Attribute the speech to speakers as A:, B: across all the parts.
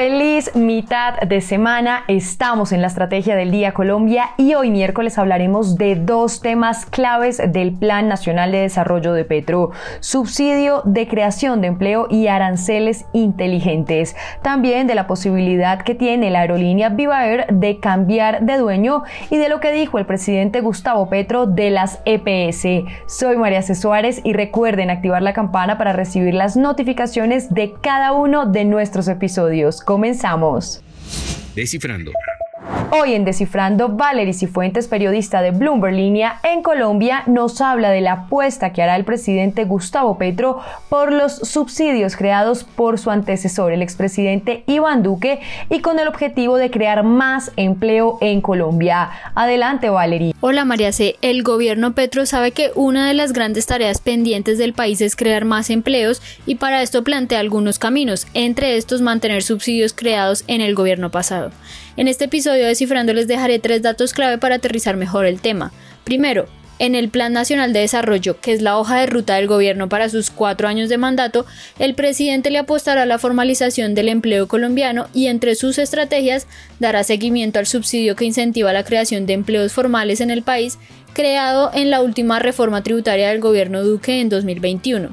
A: Feliz mitad de semana, estamos en la estrategia del día Colombia y hoy miércoles hablaremos de dos temas claves del Plan Nacional de Desarrollo de Petro, subsidio de creación de empleo y aranceles inteligentes, también de la posibilidad que tiene la aerolínea Viva Air de cambiar de dueño y de lo que dijo el presidente Gustavo Petro de las EPS. Soy María C. Suárez y recuerden activar la campana para recibir las notificaciones de cada uno de nuestros episodios. Comenzamos.
B: Descifrando.
A: Hoy en Descifrando, Valery Cifuentes, periodista de Bloomberg Línea en Colombia, nos habla de la apuesta que hará el presidente Gustavo Petro por los subsidios creados por su antecesor, el expresidente Iván Duque, y con el objetivo de crear más empleo en Colombia. Adelante, Valery.
C: Hola, María C. El gobierno Petro sabe que una de las grandes tareas pendientes del país es crear más empleos y para esto plantea algunos caminos, entre estos mantener subsidios creados en el gobierno pasado. En este episodio de Descifrando les dejaré tres datos clave para aterrizar mejor el tema. Primero, en el Plan Nacional de Desarrollo, que es la hoja de ruta del gobierno para sus cuatro años de mandato, el presidente le apostará a la formalización del empleo colombiano y entre sus estrategias dará seguimiento al subsidio que incentiva la creación de empleos formales en el país, creado en la última reforma tributaria del gobierno Duque en 2021.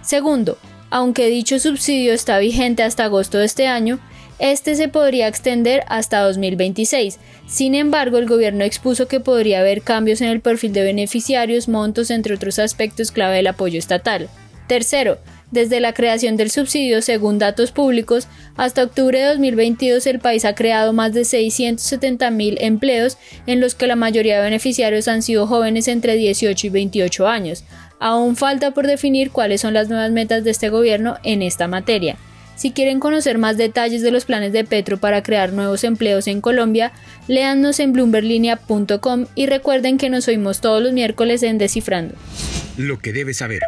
C: Segundo, aunque dicho subsidio está vigente hasta agosto de este año, este se podría extender hasta 2026. Sin embargo, el gobierno expuso que podría haber cambios en el perfil de beneficiarios, montos, entre otros aspectos clave del apoyo estatal. Tercero, desde la creación del subsidio, según datos públicos, hasta octubre de 2022 el país ha creado más de 670.000 empleos, en los que la mayoría de beneficiarios han sido jóvenes entre 18 y 28 años. Aún falta por definir cuáles son las nuevas metas de este gobierno en esta materia. Si quieren conocer más detalles de los planes de Petro para crear nuevos empleos en Colombia, léannos en bloomberlinia.com y recuerden que nos oímos todos los miércoles en Descifrando.
B: Lo que debes saber.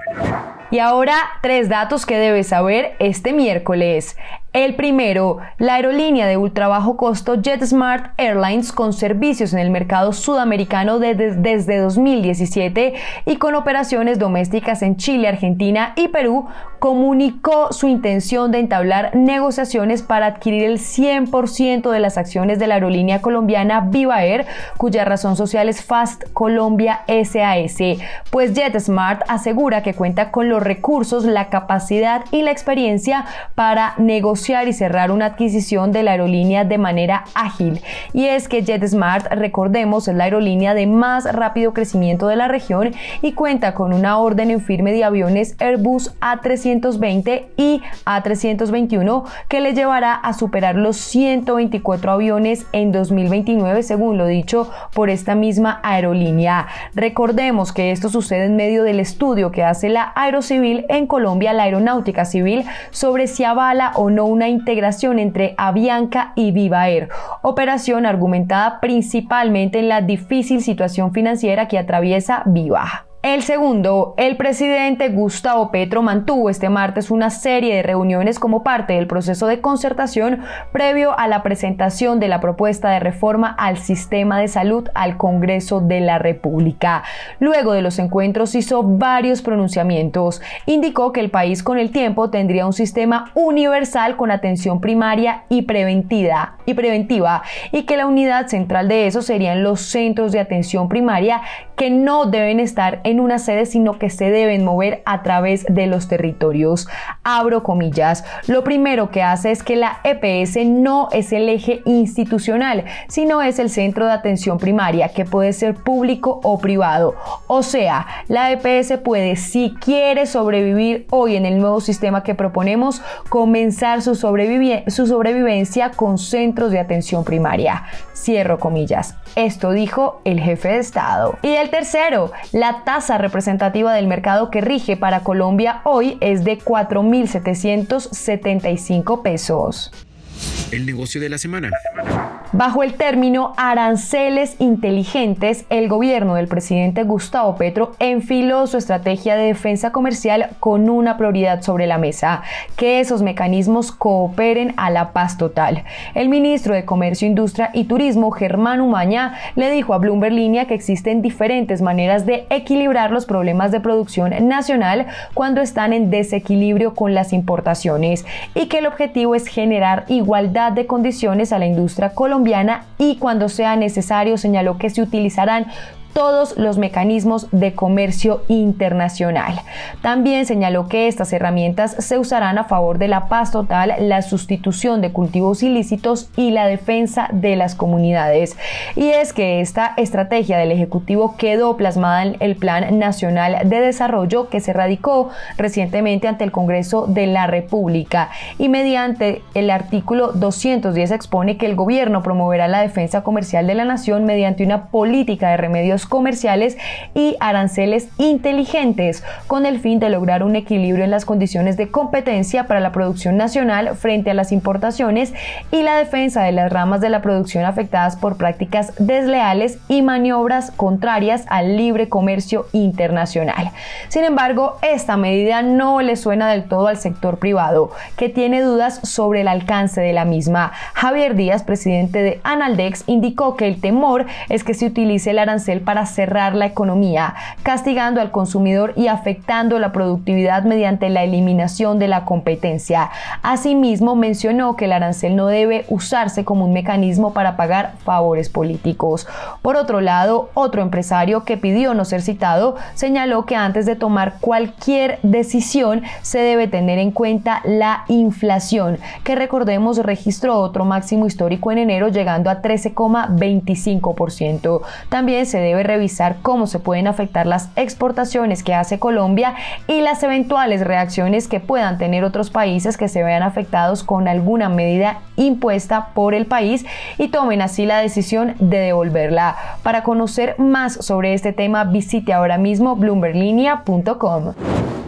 A: Y ahora, tres datos que debes saber este miércoles. El primero, la aerolínea de ultra bajo costo JetSmart Airlines con servicios en el mercado sudamericano desde 2017 y con operaciones domésticas en Chile, Argentina y Perú, comunicó su intención de entablar negociaciones para adquirir el 100% de las acciones de la aerolínea colombiana Viva Air, cuya razón social es Fast Colombia SAS, pues JetSmart asegura que cuenta con los recursos, la capacidad y la experiencia para negociar y cerrar una adquisición de la aerolínea de manera ágil. Y es que JetSmart, recordemos, es la aerolínea de más rápido crecimiento de la región y cuenta con una orden en firme de aviones Airbus A320 y A321 que le llevará a superar los 124 aviones en 2029, según lo dicho por esta misma aerolínea. Recordemos que esto sucede en medio del estudio que hace la Aerocivil en Colombia, la Aeronáutica Civil, sobre si avala o no una integración entre Avianca y Viva Air, operación argumentada principalmente en la difícil situación financiera que atraviesa Viva. El segundo, el presidente Gustavo Petro mantuvo este martes una serie de reuniones como parte del proceso de concertación previo a la presentación de la propuesta de reforma al sistema de salud al Congreso de la República. Luego de los encuentros hizo varios pronunciamientos. Indicó que el país con el tiempo tendría un sistema universal con atención primaria y preventiva y preventiva y que la unidad central de eso serían los centros de atención primaria que no deben estar en una sede, sino que se deben mover a través de los territorios. Abro comillas. Lo primero que hace es que la EPS no es el eje institucional, sino es el centro de atención primaria, que puede ser público o privado. O sea, la EPS puede, si quiere sobrevivir hoy en el nuevo sistema que proponemos, comenzar su, su sobrevivencia con centros de atención primaria. Cierro comillas. Esto dijo el jefe de Estado. Y el tercero, la tasa representativa del mercado que rige para Colombia hoy es de 4.775 pesos.
B: El negocio de la semana.
A: Bajo el término aranceles inteligentes, el gobierno del presidente Gustavo Petro enfiló su estrategia de defensa comercial con una prioridad sobre la mesa, que esos mecanismos cooperen a la paz total. El ministro de Comercio, Industria y Turismo, Germán Umaña, le dijo a Bloomberg Línea que existen diferentes maneras de equilibrar los problemas de producción nacional cuando están en desequilibrio con las importaciones y que el objetivo es generar igualdad de condiciones a la industria colombiana y cuando sea necesario señaló que se utilizarán todos los mecanismos de comercio internacional. También señaló que estas herramientas se usarán a favor de la paz total, la sustitución de cultivos ilícitos y la defensa de las comunidades. Y es que esta estrategia del Ejecutivo quedó plasmada en el Plan Nacional de Desarrollo que se radicó recientemente ante el Congreso de la República y mediante el artículo 210 expone que el gobierno promoverá la defensa comercial de la nación mediante una política de remedios comerciales y aranceles inteligentes, con el fin de lograr un equilibrio en las condiciones de competencia para la producción nacional frente a las importaciones y la defensa de las ramas de la producción afectadas por prácticas desleales y maniobras contrarias al libre comercio internacional. Sin embargo, esta medida no le suena del todo al sector privado, que tiene dudas sobre el alcance de la misma. Javier Díaz, presidente de Analdex, indicó que el temor es que se utilice el arancel para cerrar la economía, castigando al consumidor y afectando la productividad mediante la eliminación de la competencia. Asimismo, mencionó que el arancel no debe usarse como un mecanismo para pagar favores políticos. Por otro lado, otro empresario que pidió no ser citado señaló que antes de tomar cualquier decisión se debe tener en cuenta la inflación, que recordemos registró otro máximo histórico en enero llegando a 13,25%. También se debe revisar cómo se pueden afectar las exportaciones que hace Colombia y las eventuales reacciones que puedan tener otros países que se vean afectados con alguna medida impuesta por el país y tomen así la decisión de devolverla. Para conocer más sobre este tema, visite ahora mismo bloomberlinia.com.